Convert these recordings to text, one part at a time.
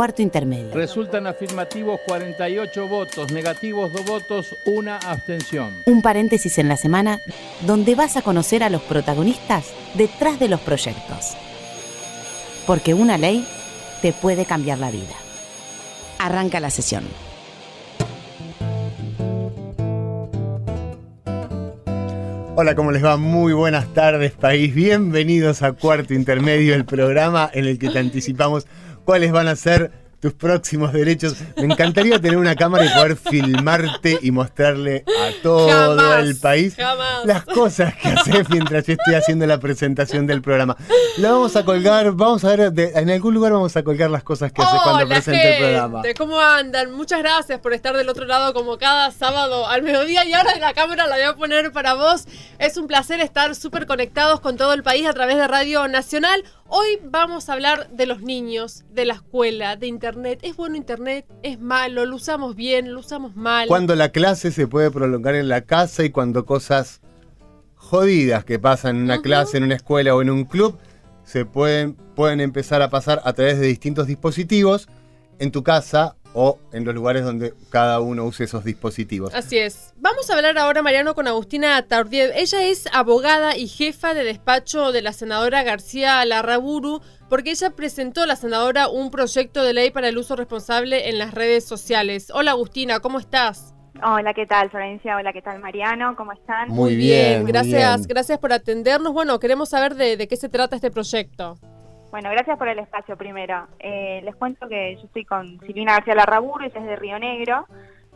cuarto intermedio. Resultan afirmativos 48 votos, negativos 2 votos, una abstención. Un paréntesis en la semana donde vas a conocer a los protagonistas detrás de los proyectos. Porque una ley te puede cambiar la vida. Arranca la sesión. Hola, ¿cómo les va? Muy buenas tardes, país. Bienvenidos a Cuarto Intermedio, el programa en el que te anticipamos cuáles van a ser tus próximos derechos. Me encantaría tener una cámara y poder filmarte y mostrarle a todo el país las cosas que haces mientras yo estoy haciendo la presentación del programa. La vamos a colgar, vamos a ver, en algún lugar vamos a colgar las cosas que haces cuando presente el programa. ¿Cómo andan? Muchas gracias por estar del otro lado como cada sábado al mediodía y ahora la cámara la voy a poner para vos. Es un placer estar súper conectados con todo el país a través de Radio Nacional. Hoy vamos a hablar de los niños, de la escuela, de Internet. ¿Es bueno Internet? ¿Es malo? ¿Lo usamos bien? ¿Lo usamos mal? Cuando la clase se puede prolongar en la casa y cuando cosas jodidas que pasan en una clase, en una escuela o en un club, se pueden, pueden empezar a pasar a través de distintos dispositivos en tu casa o en los lugares donde cada uno use esos dispositivos. Así es. Vamos a hablar ahora, Mariano, con Agustina Tardiev. Ella es abogada y jefa de despacho de la senadora García Larraburu, porque ella presentó a la senadora un proyecto de ley para el uso responsable en las redes sociales. Hola, Agustina, ¿cómo estás? Hola, ¿qué tal, Florencia? Hola, ¿qué tal, Mariano? ¿Cómo están? Muy bien, gracias, gracias por atendernos. Bueno, queremos saber de qué se trata este proyecto. Bueno, gracias por el espacio primero. Eh, les cuento que yo estoy con Silvina García Larraburu, ella es de Río Negro,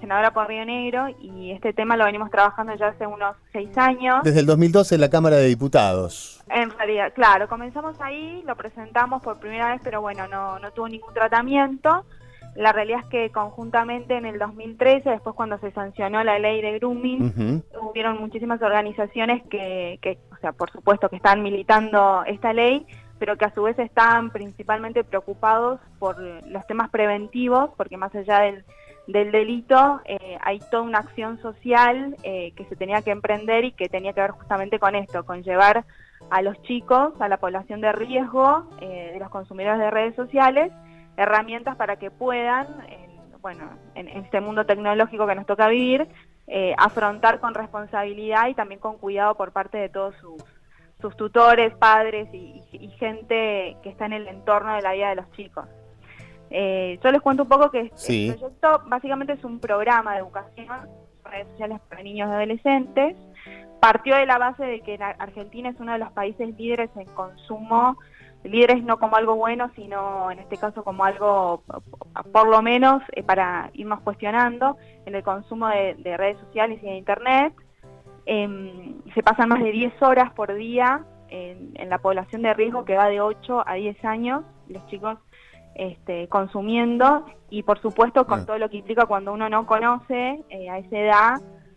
senadora por Río Negro, y este tema lo venimos trabajando ya hace unos seis años. Desde el 2012 en la Cámara de Diputados. En realidad, claro, comenzamos ahí, lo presentamos por primera vez, pero bueno, no, no tuvo ningún tratamiento. La realidad es que conjuntamente en el 2013, después cuando se sancionó la ley de grooming, hubieron muchísimas organizaciones que, que, o sea, por supuesto que están militando esta ley, pero que a su vez están principalmente preocupados por los temas preventivos, porque más allá del, delito eh, hay toda una acción social eh, que se tenía que emprender y que tenía que ver justamente con esto, con llevar a los chicos, a la población de riesgo, eh, de los consumidores de redes sociales, herramientas para que puedan, bueno, en, este mundo tecnológico que nos toca vivir, afrontar con responsabilidad y también con cuidado por parte de todos sus sus tutores, padres y, gente que está en el entorno de la vida de los chicos. Eh, yo les cuento un poco que este proyecto básicamente es un programa de educación redes sociales para niños y adolescentes. Partió de la base de que Argentina es uno de los países líderes en consumo, líderes no como algo bueno, sino en este caso como algo, por lo menos, eh, para irnos cuestionando en el consumo de redes sociales y de Internet. Em, se pasan más de 10 horas por día en, la población de riesgo que va de 8 a 10 años, los chicos este, consumiendo y por supuesto con todo lo que implica cuando uno no conoce eh, a esa edad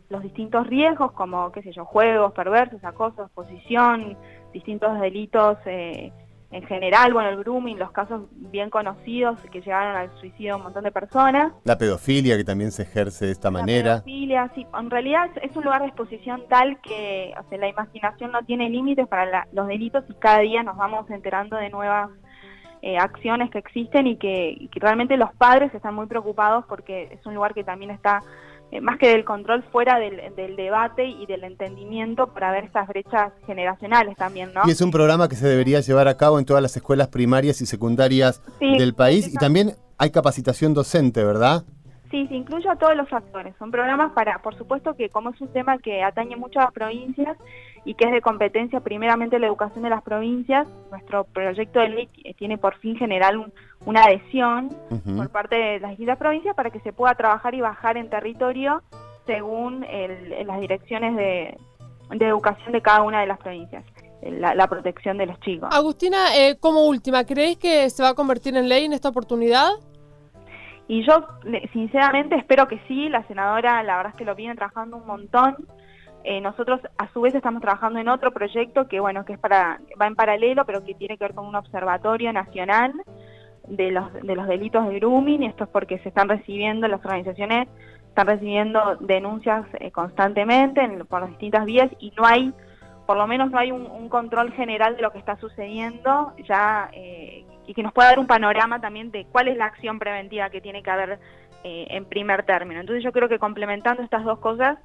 los distintos riesgos como, qué sé yo, juegos perversos, acoso, exposición, distintos delitos eh, en general, bueno, el grooming, los casos bien conocidos que llegaron al suicidio de un montón de personas. La pedofilia que también se ejerce de esta manera. La pedofilia, sí, en realidad es un lugar de exposición tal que o sea, la imaginación no tiene límites para los delitos y cada día nos vamos enterando de nuevas eh, acciones que existen y que, y que realmente los padres están muy preocupados porque es un lugar que también está eh, más que del control fuera del, debate y del entendimiento para ver estas brechas generacionales también, ¿no? Y es un programa que se debería llevar a cabo en todas las escuelas primarias y secundarias del país y también hay capacitación docente, ¿verdad? Sí, se incluye a todos los actores. Son programas para, por supuesto que como es un tema que atañe mucho a las provincias y que es de competencia primeramente la educación de las provincias, nuestro proyecto de ley tiene por fin generar una adhesión por parte de las distintas provincias para que se pueda trabajar y bajar en territorio según las direcciones de, educación de cada una de las provincias. La, protección de los chicos. Agustina, eh, como última, ¿crees que se va a convertir en ley en esta oportunidad? Y yo, sinceramente, espero que sí. La senadora, la verdad es que lo viene trabajando un montón. Eh, nosotros, a su vez, estamos trabajando en otro proyecto que, bueno, que es para va en paralelo, pero que tiene que ver con un observatorio nacional de los, de los delitos de grooming. Esto es porque se están recibiendo, las organizaciones están recibiendo denuncias eh, constantemente por las distintas vías y no hay, por lo menos no hay un, control general de lo que está sucediendo. Ya eh, y que nos pueda dar un panorama también de cuál es la acción preventiva que tiene que haber en primer término. Entonces yo creo que complementando estas dos cosas,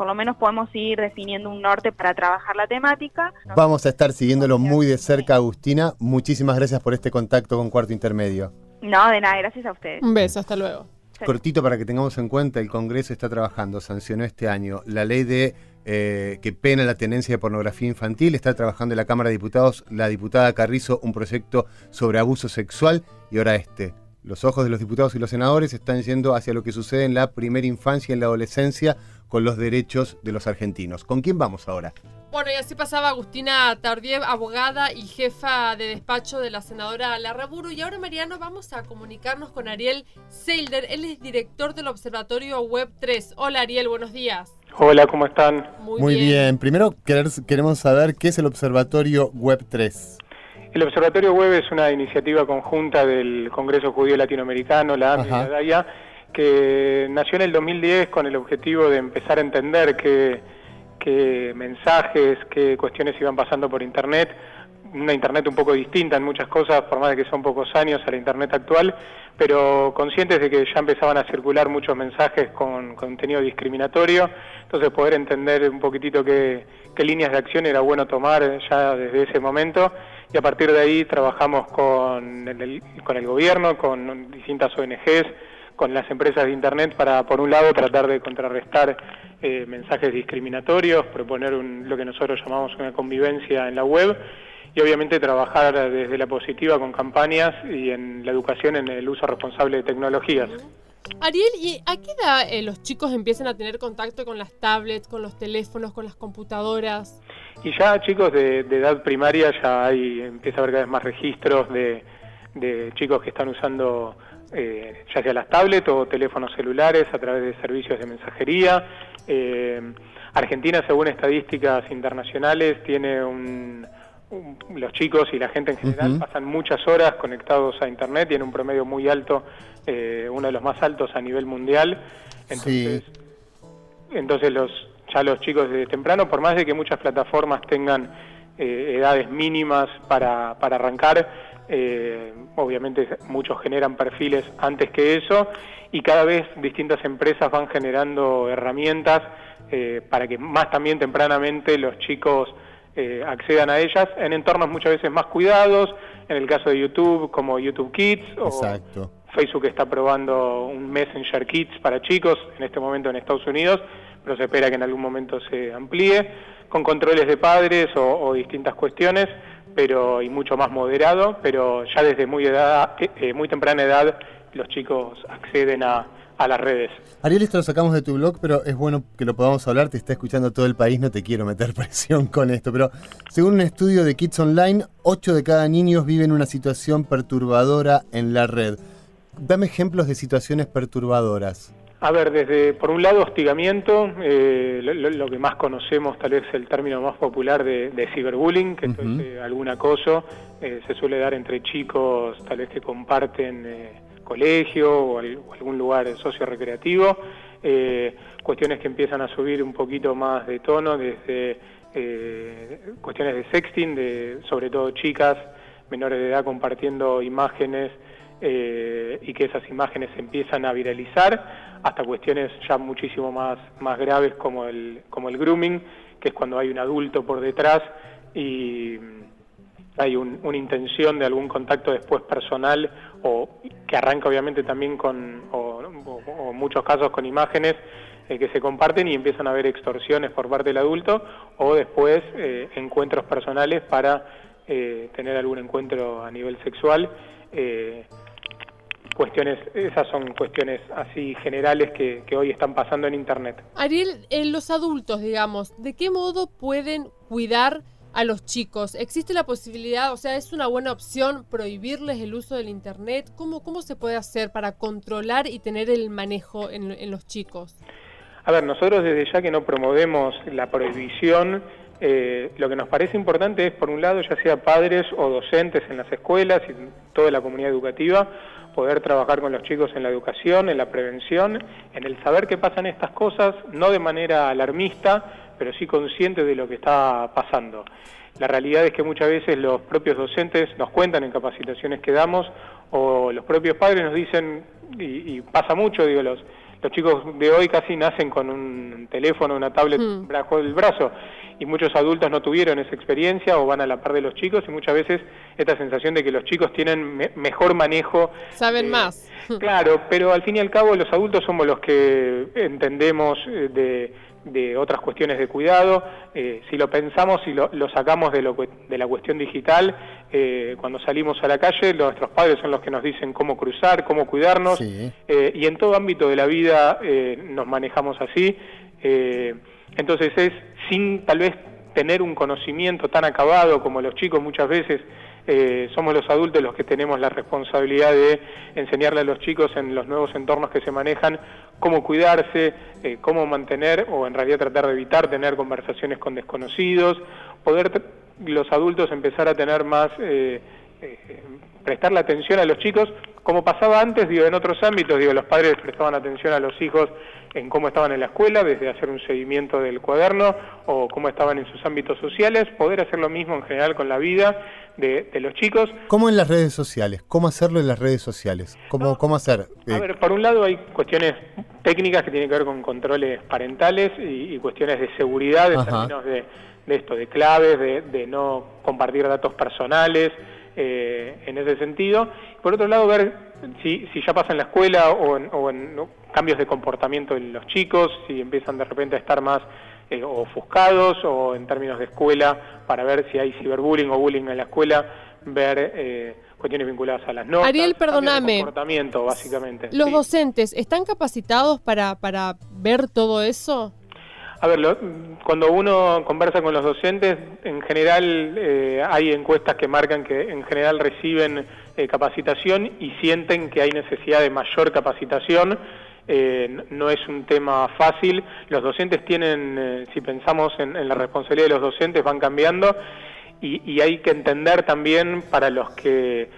por lo menos podemos ir definiendo un norte para trabajar la temática. Vamos a estar siguiéndolo muy de cerca, Agustina. Muchísimas gracias por este contacto con Cuarto Intermedio. No, de nada, gracias a ustedes. Un beso, hasta luego. Cortito para que tengamos en cuenta, el Congreso está trabajando, sancionó este año la ley de eh, que pena la tenencia de pornografía infantil, está trabajando en la Cámara de Diputados la diputada Carrizo un proyecto sobre abuso sexual y ahora este. Los ojos de los diputados y los senadores están yendo hacia lo que sucede en la primera infancia y en la adolescencia con los derechos de los argentinos. ¿Con quién vamos ahora? Bueno, y así pasaba Agustina Tardiev, abogada y jefa de despacho de la senadora Larraburu. Y ahora, Mariano, vamos a comunicarnos con Ariel Seilder. Él es director del Observatorio Web 3. Hola, Ariel, buenos días. Hola, ¿cómo están? Muy, bien. Primero queremos saber qué es el Observatorio Web 3. El Observatorio Web es una iniciativa conjunta del Congreso Judío Latinoamericano, la AMI y la DAIA, que nació en el 2010 con el objetivo de empezar a entender qué, mensajes, qué cuestiones iban pasando por Internet, una Internet un poco distinta en muchas cosas, por más de que son pocos años a la Internet actual, pero conscientes de que ya empezaban a circular muchos mensajes con contenido discriminatorio, entonces poder entender un poquitito qué, líneas de acción era bueno tomar ya desde ese momento. Y a partir de ahí trabajamos con con el gobierno, con distintas ONGs, con las empresas de Internet para, por un lado, tratar de contrarrestar eh, mensajes discriminatorios, proponer lo que nosotros llamamos una convivencia en la web y obviamente trabajar desde la positiva con campañas y en la educación en el uso responsable de tecnologías. Ariel, ¿y a qué edad eh, los chicos empiezan a tener contacto con las tablets, con los teléfonos, con las computadoras? Y ya chicos de, edad primaria ya hay, empieza a haber cada vez más registros de, chicos que están usando eh, ya sea las tablets o teléfonos celulares a través de servicios de mensajería. Eh, Argentina, según estadísticas internacionales, tiene un, los chicos y la gente en general pasan muchas horas conectados a Internet, tiene un promedio muy alto, eh, uno de los más altos a nivel mundial. Entonces, entonces los, ya los chicos desde temprano, por más de que muchas plataformas tengan eh, edades mínimas para, para arrancar, eh, obviamente muchos generan perfiles antes que eso y cada vez distintas empresas van generando herramientas para que más también tempranamente los chicos eh, accedan a ellas en entornos muchas veces más cuidados, en el caso de YouTube como YouTube Kids o Facebook está probando un Messenger Kids para chicos en este momento en Estados Unidos, pero se espera que en algún momento se amplíe, con controles de padres o, distintas cuestiones, pero y mucho más moderado, pero ya desde muy, edad, eh, eh, muy temprana edad los chicos acceden a, las redes. Ariel, esto lo sacamos de tu blog, pero es bueno que lo podamos hablar, te está escuchando todo el país, no te quiero meter presión con esto, pero según un estudio de Kids Online, 8 de cada niños viven una situación perturbadora en la red. Dame ejemplos de situaciones perturbadoras. A ver, desde, por un lado, hostigamiento, eh, lo, que más conocemos, tal vez el término más popular de, ciberbullying, que es eh, algún acoso, eh, se suele dar entre chicos, tal vez que comparten colegio o, algún lugar socio-recreativo, eh, cuestiones que empiezan a subir un poquito más de tono desde cuestiones de sexting, de sobre todo chicas menores de edad compartiendo imágenes y que esas imágenes empiezan a viralizar, hasta cuestiones ya muchísimo más, más graves como el, como el grooming, que es cuando hay un adulto por detrás y hay una intención de algún contacto después personal o que arranca obviamente también con, o, muchos casos con imágenes eh, que se comparten y empiezan a haber extorsiones por parte del adulto o después eh, encuentros personales para eh, tener algún encuentro a nivel sexual. Cuestiones, esas son cuestiones así generales que, que hoy están pasando en Internet. Ariel, en los adultos, digamos, ¿de qué modo pueden cuidar a los chicos? ¿Existe la posibilidad, o sea, es una buena opción prohibirles el uso del Internet? ¿Cómo, cómo se puede hacer para controlar y tener el manejo en, los chicos? A ver, nosotros desde ya que no promovemos la prohibición, eh, lo que nos parece importante es, por un lado, ya sea padres o docentes en las escuelas y toda la comunidad educativa, poder trabajar con los chicos en la educación, en la prevención, en el saber que pasan estas cosas, no de manera alarmista, pero sí consciente de lo que está pasando. la realidad es que muchas veces los propios docentes nos cuentan en capacitaciones que damos o los propios padres nos dicen, y, pasa mucho, digo, los, los chicos de hoy casi nacen con un teléfono, una tablet hmm. bajo el brazo y muchos adultos no tuvieron esa experiencia o van a la par de los chicos y muchas veces esta sensación de que los chicos tienen mejor manejo. Saben más. Claro, pero al fin y al cabo los adultos somos los que entendemos eh, de de otras cuestiones de cuidado. Eh, si lo pensamos y lo, sacamos de, lo, de, la cuestión digital, eh, cuando salimos a la calle, nuestros padres son los que nos dicen cómo cruzar, cómo cuidarnos, eh, y en todo ámbito de la vida nos manejamos así. entonces es sin tal vez tener un conocimiento tan acabado como los chicos muchas veces eh, somos los adultos los que tenemos la responsabilidad de enseñarle a los chicos en los nuevos entornos que se manejan cómo cuidarse, eh, cómo mantener o en realidad tratar de evitar tener conversaciones con desconocidos, poder los adultos empezar a tener más, eh, prestar la atención a los chicos, como pasaba antes, digo, en otros ámbitos, digo, los padres prestaban atención a los hijos en cómo estaban en la escuela, desde hacer un seguimiento del cuaderno o cómo estaban en sus ámbitos sociales, poder hacer lo mismo en general con la vida de, los chicos. ¿Cómo en las redes sociales? ¿Cómo hacerlo en las redes sociales? ¿Cómo, cómo hacer? A ver, por un lado hay cuestiones técnicas que tienen que ver con controles parentales y, cuestiones de seguridad en términos de, esto, de claves, de, no compartir datos personales, eh, en ese sentido. Por otro lado, ver si, si ya pasa en la escuela o en, cambios de comportamiento en los chicos, si empiezan de repente a estar más eh, ofuscados o en términos de escuela para ver si hay ciberbullying o bullying en la escuela, ver eh, cuestiones vinculadas a las notas. Ariel, perdóname. comportamiento, básicamente. ¿Los docentes están capacitados para, para ver todo eso? A ver, cuando uno conversa con los docentes, en general eh, hay encuestas que marcan que en general reciben eh, capacitación y sienten que hay necesidad de mayor capacitación. Eh, no es un tema fácil. Los docentes tienen, si pensamos en, la responsabilidad de los docentes, van cambiando y, hay que entender también para los que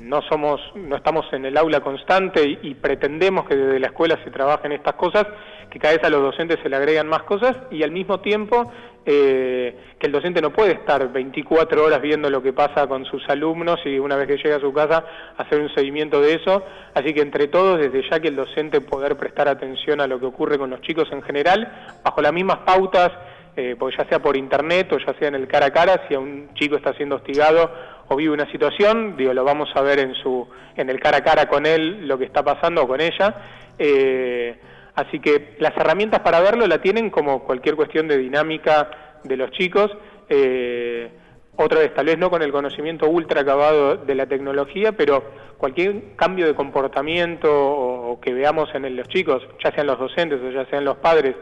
no somos, no estamos en el aula constante y, pretendemos que desde la escuela se trabajen estas cosas, que cada vez a los docentes se le agregan más cosas y al mismo tiempo eh, que el docente no puede estar 24 horas viendo lo que pasa con sus alumnos y una vez que llega a su casa hacer un seguimiento de eso. Así que entre todos, desde ya que el docente poder prestar atención a lo que ocurre con los chicos en general, bajo las mismas pautas, eh, porque ya sea por internet o ya sea en el cara a cara, si a un chico está siendo hostigado o vive una situación, digo, lo vamos a ver en, su, en el cara a cara con él, lo que está pasando o con ella. Eh, Así que las herramientas para verlo la tienen como cualquier cuestión de dinámica de los chicos. Eh, otra vez, tal vez no con el conocimiento ultra acabado de la tecnología, pero cualquier cambio de comportamiento o, que veamos en los chicos, ya sean los docentes o ya sean los padres,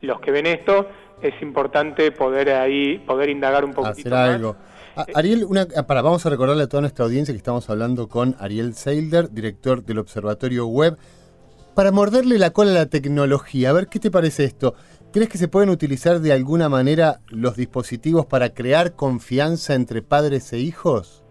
los que ven esto, es importante poder ahí, poder indagar un poquito Hacer algo. Ariel, una, para, vamos a recordarle a toda nuestra audiencia que estamos hablando con Ariel Seilder, director del Observatorio Web para morderle la cola a la tecnología, a ver, ¿qué te parece esto? ¿Crees que se pueden utilizar de alguna manera los dispositivos para crear confianza entre padres e hijos?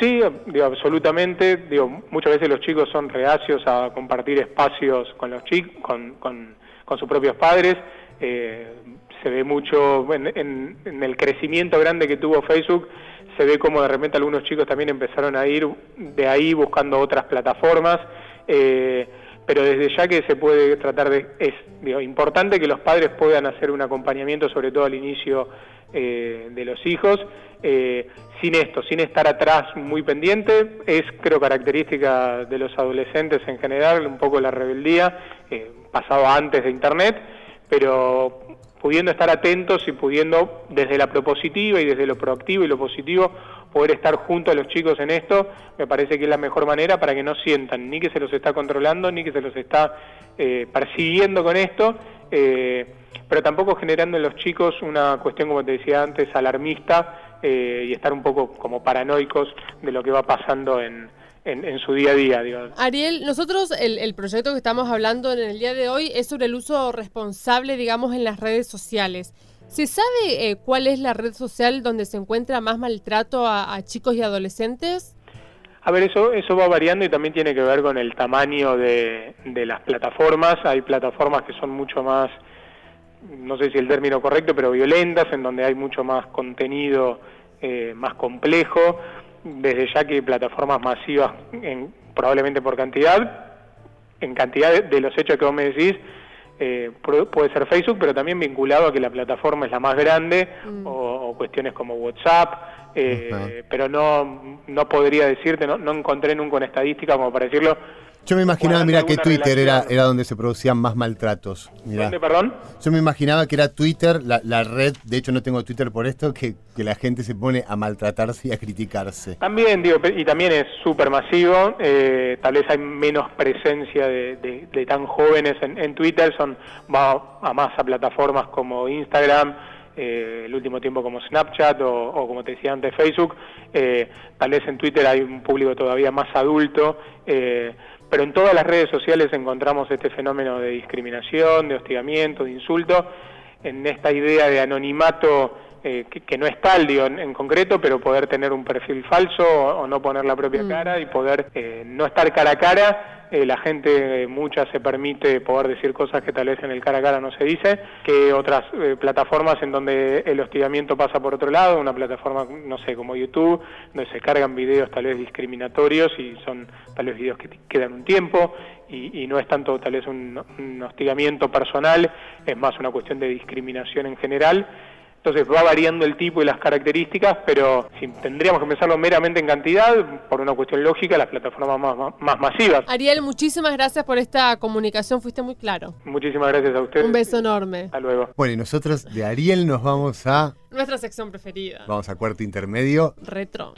Sí, digo, absolutamente. Digo, muchas veces los chicos son reacios a compartir espacios con los chicos, con, con, sus propios padres. Eh, se ve mucho en, el crecimiento grande que tuvo Facebook, se ve como de repente algunos chicos también empezaron a ir de ahí buscando otras plataformas. Eh, pero desde ya que se puede tratar de, es importante que los padres puedan hacer un acompañamiento, sobre todo al inicio eh, de los hijos, eh, sin esto, sin estar atrás muy pendiente, es creo característica de los adolescentes en general, un poco la rebeldía, eh, pasado antes de Internet, pero pudiendo estar atentos y pudiendo desde la propositiva y desde lo proactivo y lo positivo poder estar junto a los chicos en esto, me parece que es la mejor manera para que no sientan ni que se los está controlando, ni que se los está eh, persiguiendo con esto, eh, pero tampoco generando en los chicos una cuestión, como te decía antes, alarmista eh, y estar un poco como paranoicos de lo que va pasando en, en, su día a día. Ariel, nosotros el, proyecto que estamos hablando en el día de hoy es sobre el uso responsable, digamos, en las redes sociales. ¿Se sabe eh, cuál es la red social donde se encuentra más maltrato a, chicos y adolescentes? A ver, eso, eso va variando y también tiene que ver con el tamaño de, las plataformas. Hay plataformas que son mucho más no sé si el término correcto, pero violentas, en donde hay mucho más contenido eh, más complejo, desde ya que plataformas masivas, en, probablemente por cantidad, en cantidad de, los hechos que vos me decís, eh, puede ser Facebook, pero también vinculado a que la plataforma es la más grande, mm. o, cuestiones como WhatsApp, eh, pero no, no podría decirte, no, no encontré nunca una estadística como para decirlo, yo me imaginaba, mira, que Twitter era, era donde se producían más maltratos. ¿Dónde, perdón? Yo me imaginaba que era Twitter, la, red, de hecho no tengo Twitter por esto, que, que, la gente se pone a maltratarse y a criticarse. También, digo, y también es súper masivo, eh, tal vez hay menos presencia de, de, tan jóvenes en, Twitter, son más a más a plataformas como Instagram, eh, el último tiempo como Snapchat o, como te decía antes Facebook, eh, tal vez en Twitter hay un público todavía más adulto, eh, pero en todas las redes sociales encontramos este fenómeno de discriminación, de hostigamiento, de insulto, en esta idea de anonimato eh, que, no es tal, digo, en, concreto, pero poder tener un perfil falso o, no poner la propia mm. cara y poder eh, no estar cara a cara eh, la gente eh, mucha se permite poder decir cosas que tal vez en el cara a cara no se dice, que otras eh, plataformas en donde el hostigamiento pasa por otro lado, una plataforma, no sé, como YouTube, donde se cargan videos tal vez discriminatorios y son tal vez videos que quedan un tiempo y, no es tanto tal vez un hostigamiento personal, es más una cuestión de discriminación en general entonces va variando el tipo y las características, pero si tendríamos que pensarlo meramente en cantidad, por una cuestión lógica, las plataformas más, más, masivas. Ariel, muchísimas gracias por esta comunicación, fuiste muy claro. Muchísimas gracias a ustedes. Un beso enorme. Hasta luego. Bueno, y nosotros de Ariel nos vamos a... Nuestra sección preferida. Vamos a cuarto intermedio. Retro.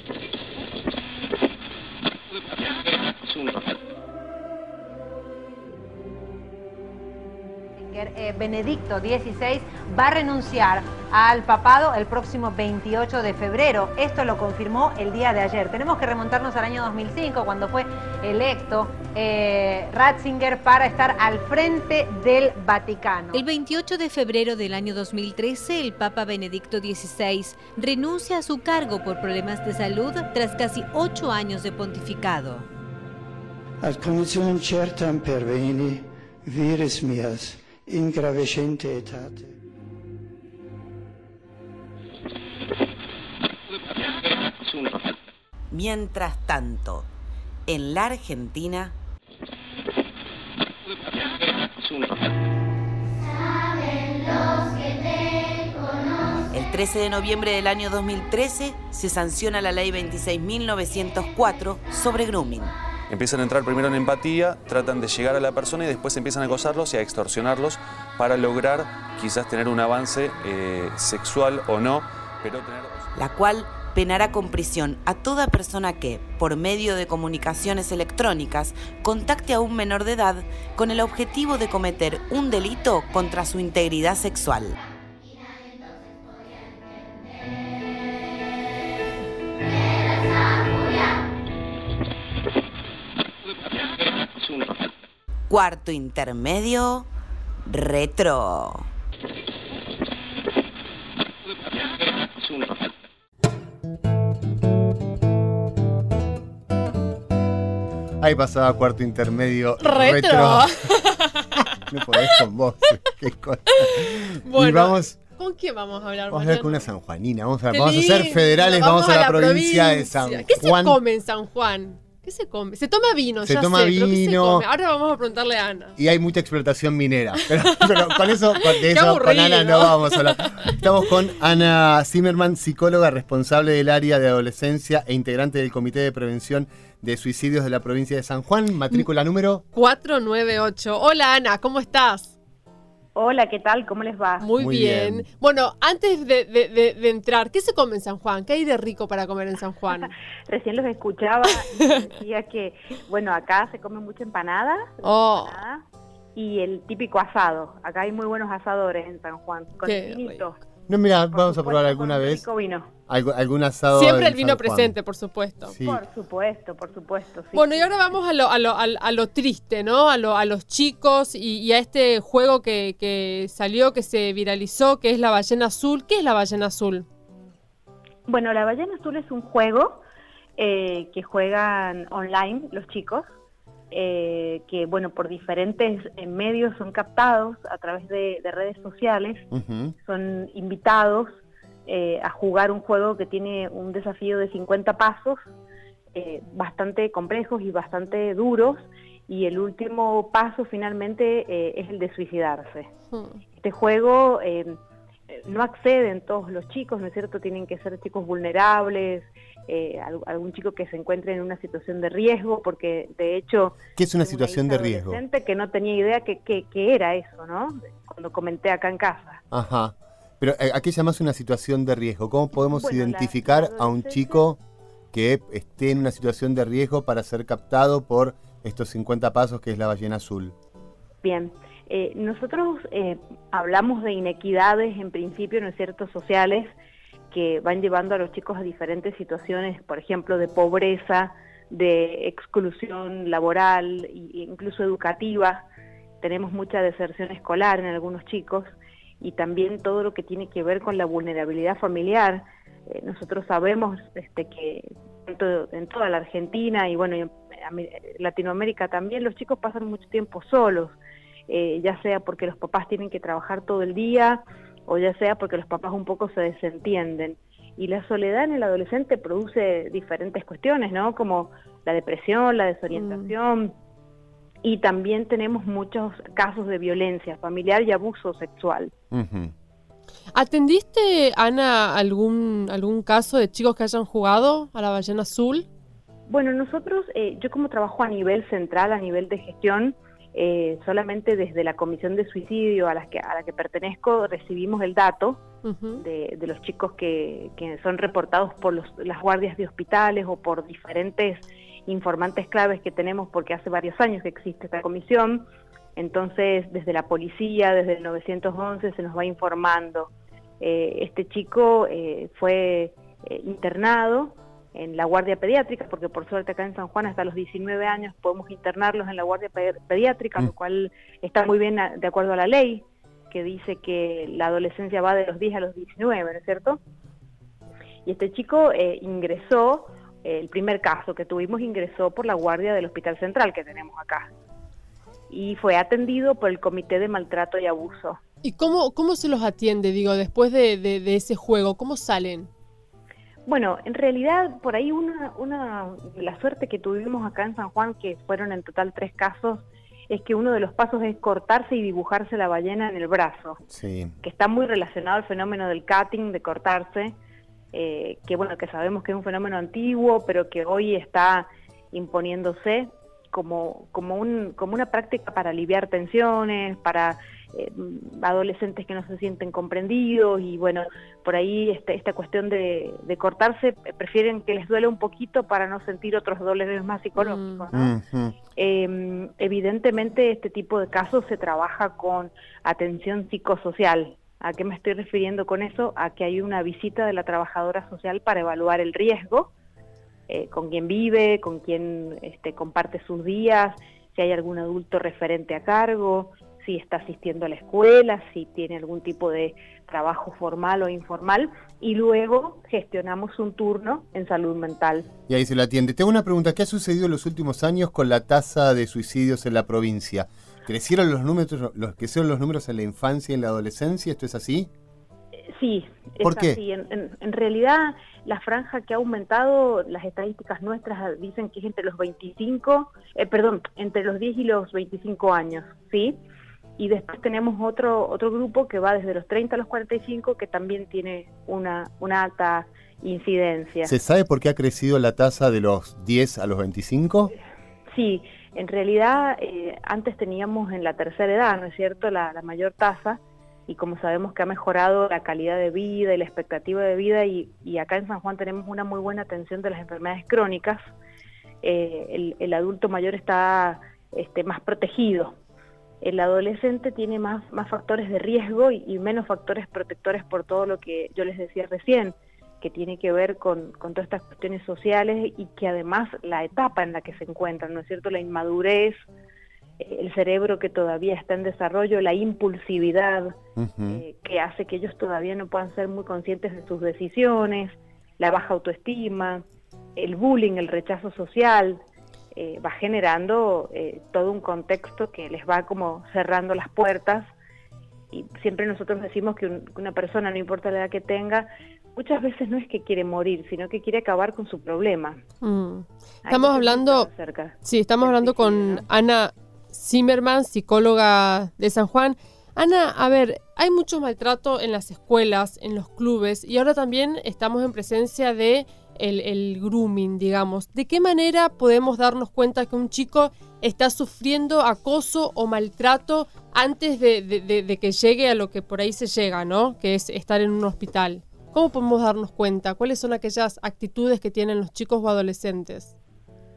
Eh, Benedicto XVI va a renunciar al papado el próximo 28 de febrero. Esto lo confirmó el día de ayer. Tenemos que remontarnos al año 2005, cuando fue electo eh, Ratzinger para estar al frente del Vaticano. El 28 de febrero del año 2013, el Papa Benedicto XVI renuncia a su cargo por problemas de salud tras casi ocho años de pontificado. Perveni vires ingravescente etate. Mientras tanto, en la Argentina... El 13 de noviembre del año 2013 se sanciona la ley 26.904 sobre grooming empiezan a entrar primero en empatía, tratan de llegar a la persona y después empiezan a acosarlos y a extorsionarlos para lograr quizás tener un avance eh, sexual o no, pero tener... La cual penará con prisión a toda persona que, por medio de comunicaciones electrónicas, contacte a un menor de edad con el objetivo de cometer un delito contra su integridad sexual. Cuarto intermedio, retro. Ahí pasaba cuarto intermedio retro. no podés con vos. Qué cosa. Bueno, vamos, ¿con quién vamos a hablar? Vamos a ver con una sanjuanina. Vamos a, vamos a ser federales, vamos, a, la, provincia, de San Juan. ¿Qué se come en San Juan? ¿Qué se come? Se toma vino, se toma vino. ¿qué se come? Ahora vamos a preguntarle a Ana. Y hay mucha explotación minera. Pero, con eso, con, eso con Ana no vamos a hablar. Estamos con Ana Zimmerman, psicóloga responsable del área de adolescencia e integrante del Comité de Prevención de Suicidios de la provincia de San Juan. Matrícula número 498. Hola Ana, ¿cómo estás? Hola, ¿qué tal? ¿Cómo les va? Muy, bien. Bueno, antes de, entrar, ¿qué se come en San Juan? ¿Qué hay de rico para comer en San Juan? Recién los escuchaba y decía que, bueno, acá se come mucha empanada, oh. y el típico asado. Acá hay muy buenos asadores en San Juan, con no, mira, vamos a probar alguna vez. Vino. algún asado. Siempre el vino presente, por supuesto. Por supuesto, por supuesto. Bueno, y ahora vamos a lo, a lo, a lo triste, ¿no? A, lo, a los chicos y, a este juego que, que, salió, que se viralizó, que es la ballena azul. ¿Qué es la ballena azul? Bueno, la ballena azul es un juego eh, que juegan online los chicos. Eh, eh, que, bueno, por diferentes eh, medios son captados a través de, redes sociales, son invitados eh, a jugar un juego que tiene un desafío de 50 pasos, bastante complejos y bastante duros, y el último paso finalmente es el de suicidarse. Hmm. Este juego no acceden todos los chicos, ¿no es cierto? Tienen que ser chicos vulnerables, eh, algún chico que se encuentre en una situación de riesgo, porque de hecho... ¿Qué es una situación de riesgo? que no tenía idea que, que, era eso, ¿no? Cuando comenté acá en casa. Ajá. Pero eh, ¿a qué llamas una situación de riesgo? ¿Cómo podemos identificar a un chico que esté en una situación de riesgo para ser captado por estos 50 pasos que es la ballena azul? Bien, eh, nosotros hablamos de inequidades en principio, ¿no es cierto?, sociales, que van llevando a los chicos a diferentes situaciones, por ejemplo, de pobreza, de exclusión laboral e incluso educativa. Tenemos mucha deserción escolar en algunos chicos y también todo lo que tiene que ver con la vulnerabilidad familiar. Eh, nosotros sabemos este, que en toda la Argentina y bueno, en Latinoamérica también los chicos pasan mucho tiempo solos, eh, ya sea porque los papás tienen que trabajar todo el día, o ya sea porque los papás un poco se desentienden. Y la soledad en el adolescente produce diferentes cuestiones, ¿no? Como la depresión, la desorientación. Mm. Y también tenemos muchos casos de violencia familiar y abuso sexual. ¿Atendiste, Ana, algún, algún caso de chicos que hayan jugado a la ballena azul? Bueno, nosotros, eh, yo como trabajo a nivel central, a nivel de gestión, eh, solamente desde la comisión de suicidio a, las que, a la que pertenezco recibimos el dato de, los chicos que, son reportados por las guardias de hospitales o por diferentes informantes claves que tenemos porque hace varios años que existe esta comisión. Entonces, desde la policía, desde el 911 se nos va informando. Eh, este chico eh, fue internado en la guardia pediátrica, porque por suerte acá en San Juan hasta los 19 años podemos internarlos en la guardia pediátrica, lo mm. cual está muy bien de acuerdo a la ley, que dice que la adolescencia va de los 10 a los 19, ¿no es cierto? Y este chico eh, ingresó, el primer caso que tuvimos ingresó por la guardia del Hospital Central que tenemos acá. Y fue atendido por el Comité de Maltrato y Abuso. ¿Y cómo, cómo se los atiende, digo, después de, de ese juego? ¿Cómo salen? Bueno, en realidad por ahí una, una, la suerte que tuvimos acá en San Juan, que fueron en total tres casos, es que uno de los pasos es cortarse y dibujarse la ballena en el brazo, sí. que está muy relacionado al fenómeno del cutting, de cortarse, eh, que bueno, que sabemos que es un fenómeno antiguo, pero que hoy está imponiéndose como, como, un, como una práctica para aliviar tensiones, para eh, adolescentes que no se sienten comprendidos y bueno, por ahí este, esta cuestión de, cortarse, eh, prefieren que les duele un poquito para no sentir otros dolores más psicológicos. Em, evidentemente este tipo de casos se trabaja con atención psicosocial. ¿A qué me estoy refiriendo con eso? A que hay una visita de la trabajadora social para evaluar el riesgo, eh, con quien vive, con quien este, comparte sus días, si hay algún adulto referente a cargo, si está asistiendo a la escuela, si tiene algún tipo de trabajo formal o informal, y luego gestionamos un turno en salud mental. Y ahí se lo atiende. Tengo una pregunta, ¿qué ha sucedido en los últimos años con la tasa de suicidios en la provincia? ¿Crecieron los números, los, crecieron los números en la infancia y en la adolescencia? ¿Esto es así? Sí, es ¿Por qué? así. En, realidad, la franja que ha aumentado, las estadísticas nuestras dicen que es entre los 25, eh, perdón, entre los 10 y los 25 años, ¿sí? Y después tenemos otro, otro grupo que va desde los 30 a los 45 que también tiene una, una alta incidencia. ¿Se sabe por qué ha crecido la tasa de los 10 a los 25? Sí, en realidad eh, antes teníamos en la tercera edad, ¿no es cierto?, la, mayor tasa y como sabemos que ha mejorado la calidad de vida y la expectativa de vida y, y acá en San Juan tenemos una muy buena atención de las enfermedades crónicas, eh, el, el, adulto mayor está este, más protegido el adolescente tiene más, más factores de riesgo y, menos factores protectores por todo lo que yo les decía recién, que tiene que ver con, todas estas cuestiones sociales y que además la etapa en la que se encuentran, ¿no es cierto? La inmadurez, eh, el cerebro que todavía está en desarrollo, la impulsividad eh, que hace que ellos todavía no puedan ser muy conscientes de sus decisiones, la baja autoestima, el bullying, el rechazo social, eh, va generando eh, todo un contexto que les va como cerrando las puertas y siempre nosotros decimos que, una persona, no importa la edad que tenga, muchas veces no es que quiere morir, sino que quiere acabar con su problema. Mm. Estamos hablando, sí, estamos hablando con Ana Zimmerman, psicóloga de San Juan. Ana, a ver, hay mucho maltrato en las escuelas, en los clubes, y ahora también estamos en presencia de el, grooming, digamos. ¿De qué manera podemos darnos cuenta que un chico está sufriendo acoso o maltrato antes de, que llegue a lo que por ahí se llega, ¿no? Que es estar en un hospital. ¿Cómo podemos darnos cuenta? ¿Cuáles son aquellas actitudes que tienen los chicos o adolescentes?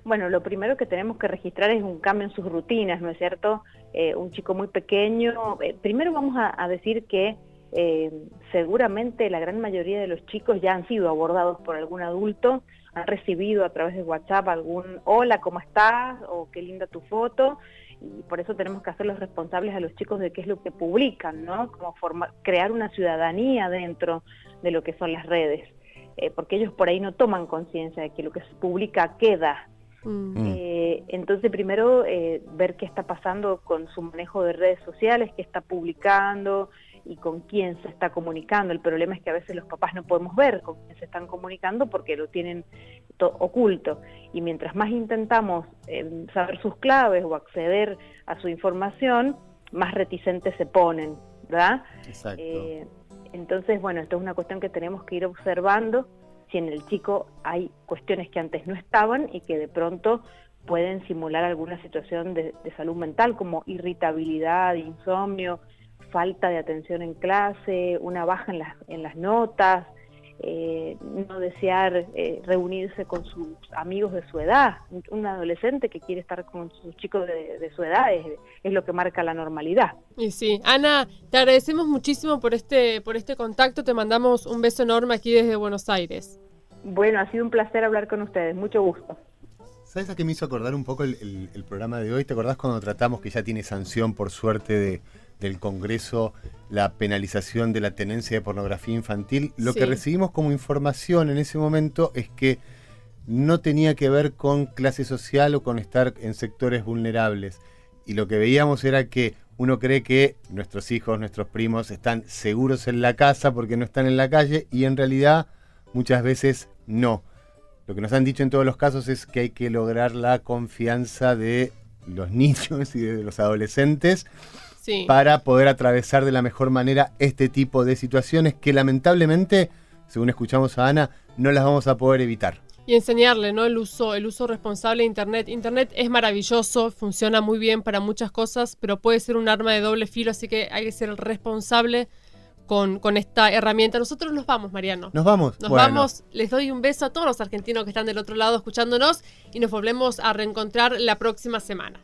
Bueno, lo primero que tenemos que registrar es un cambio en sus rutinas, ¿no es cierto? Eh, un chico muy pequeño. Eh, primero vamos a decir que eh, seguramente la gran mayoría de los chicos ya han sido abordados por algún adulto, han recibido a través de WhatsApp algún hola, ¿cómo estás? o qué linda tu foto, y por eso tenemos que hacerlos responsables a los chicos de qué es lo que publican, ¿no? Como crear una ciudadanía dentro de lo que son las redes, eh, porque ellos por ahí no toman conciencia de que lo que se publica queda. Mm. Eh, entonces primero ver qué está pasando con su manejo de redes sociales, qué está publicando, y con quién se está comunicando. El problema es que a veces los papás no podemos ver con quién se están comunicando porque lo tienen oculto. Y mientras más intentamos eh, saber sus claves o acceder a su información, más reticentes se ponen, ¿verdad? Exacto. Eh, entonces, bueno, esto es una cuestión que tenemos que ir observando si en el chico hay cuestiones que antes no estaban y que de pronto pueden simular alguna situación de, de salud mental como irritabilidad, insomnio, falta de atención en clase, una baja en las, en las notas, eh, no desear eh, reunirse con sus amigos de su edad. Un adolescente que quiere estar con sus chicos de, su edad es, es, lo que marca la normalidad. Y sí, Ana, te agradecemos muchísimo por este, por este contacto, te mandamos un beso enorme aquí desde Buenos Aires. Bueno, ha sido un placer hablar con ustedes, mucho gusto. ¿Sabes a qué me hizo acordar un poco el, el programa de hoy? ¿Te acordás cuando tratamos que ya tiene sanción por suerte de del Congreso la penalización de la tenencia de pornografía infantil, lo que recibimos como información en ese momento es que no tenía que ver con clase social o con estar en sectores vulnerables. Y lo que veíamos era que uno cree que nuestros hijos, nuestros primos están seguros en la casa porque no están en la calle y en realidad muchas veces no. Lo que nos han dicho en todos los casos es que hay que lograr la confianza de los niños y de los adolescentes para poder atravesar de la mejor manera este tipo de situaciones que lamentablemente, según escuchamos a Ana, no las vamos a poder evitar. Y enseñarle, ¿no? El uso, el uso responsable de Internet. Internet es maravilloso, funciona muy bien para muchas cosas, pero puede ser un arma de doble filo, así que hay que ser responsable con, con, esta herramienta. Nosotros nos vamos, Mariano. Nos vamos. Nos vamos. Les doy un beso a todos los argentinos que están del otro lado escuchándonos y nos volvemos a reencontrar la próxima semana.